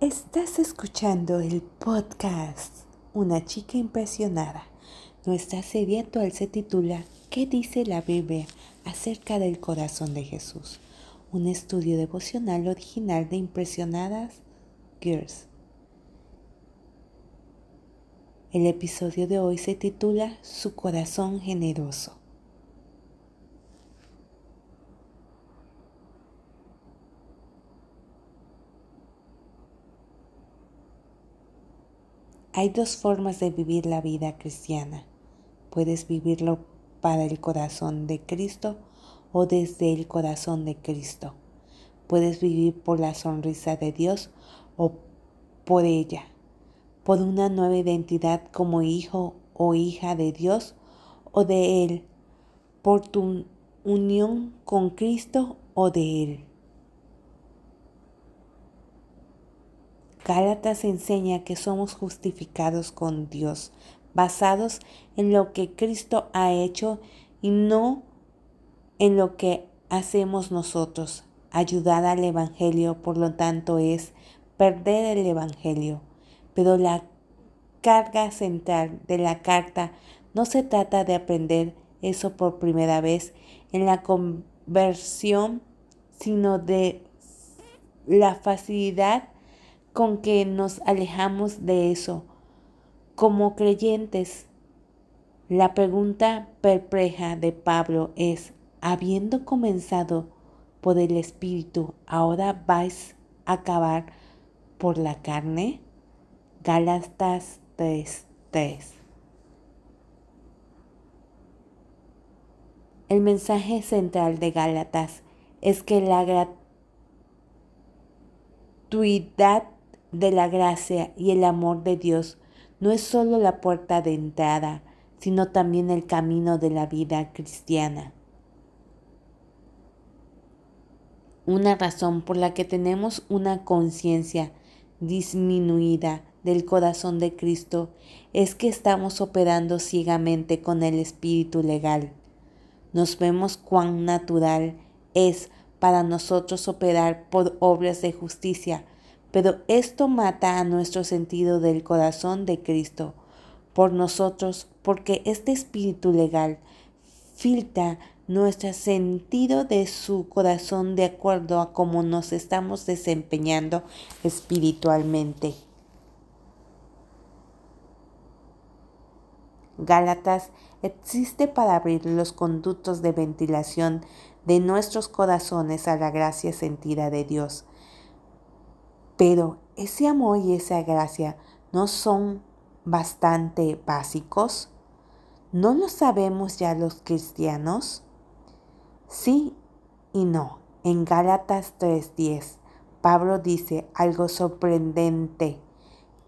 Estás escuchando el podcast Una chica impresionada. Nuestra serie actual se titula ¿Qué dice la Biblia acerca del corazón de Jesús? Un estudio devocional original de Impresionadas Girls. El episodio de hoy se titula Su corazón generoso. Hay dos formas de vivir la vida cristiana. Puedes vivirlo para el corazón de Cristo o desde el corazón de Cristo. Puedes vivir por la sonrisa de Dios o por ella, por una nueva identidad como hijo o hija de Dios o de Él, por tu unión con Cristo o de Él. Gálatas enseña que somos justificados con Dios, basados en lo que Cristo ha hecho y no en lo que hacemos nosotros. Ayudar al Evangelio, por lo tanto, es perder el Evangelio. Pero la carga central de la carta no se trata de aprender eso por primera vez en la conversión, sino de la facilidad con que nos alejamos de eso. Como creyentes, la pregunta perpleja de Pablo es, habiendo comenzado por el Espíritu, ¿ahora vais a acabar por la carne? Gálatas 3:3. El mensaje central de Gálatas es que la gratuidad de la gracia y el amor de Dios no es solo la puerta de entrada, sino también el camino de la vida cristiana. Una razón por la que tenemos una conciencia disminuida del corazón de Cristo es que estamos operando ciegamente con el espíritu legal. Nos vemos cuán natural es para nosotros operar por obras de justicia, pero esto mata a nuestro sentido del corazón de Cristo por nosotros, porque este espíritu legal filtra nuestro sentido de su corazón de acuerdo a cómo nos estamos desempeñando espiritualmente. Gálatas existe para abrir los conductos de ventilación de nuestros corazones a la gracia sentida de Dios pero ese amor y esa gracia no son bastante básicos. ¿No lo sabemos ya los cristianos? Sí y no. En Gálatas 3:10, Pablo dice algo sorprendente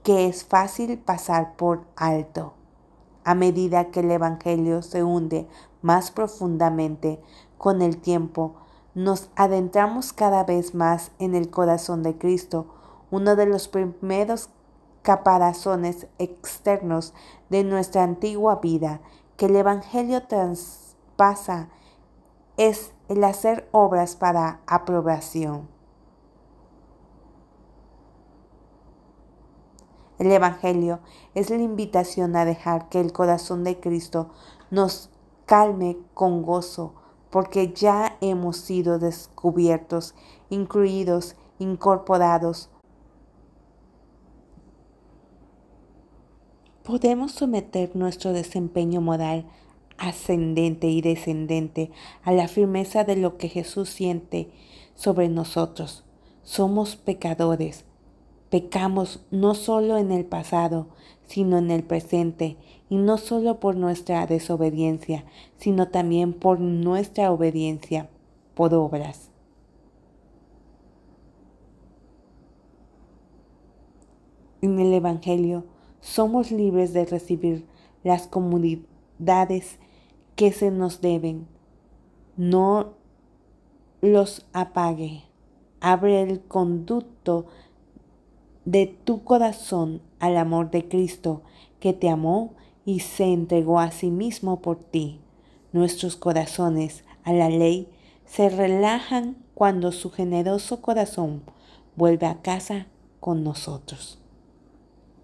que es fácil pasar por alto. A medida que el Evangelio se hunde más profundamente con el tiempo, nos adentramos cada vez más en el corazón de Cristo uno de los primeros caparazones externos de nuestra antigua vida que el Evangelio traspasa es el hacer obras para aprobación. El Evangelio es la invitación a dejar que el corazón de Cristo nos calme con gozo, porque ya hemos sido descubiertos, incluidos, incorporados, podemos someter nuestro desempeño moral ascendente y descendente a la firmeza de lo que Jesús siente sobre nosotros. Somos pecadores. Pecamos no solo en el pasado, sino en el presente, y no solo por nuestra desobediencia, sino también por nuestra obediencia por obras. En el Evangelio somos libres de recibir las comunidades que se nos deben. No los apague. Abre el conducto de tu corazón al amor de Cristo, que te amó y se entregó a sí mismo por ti. Nuestros corazones a la ley se relajan cuando su generoso corazón vuelve a casa con nosotros.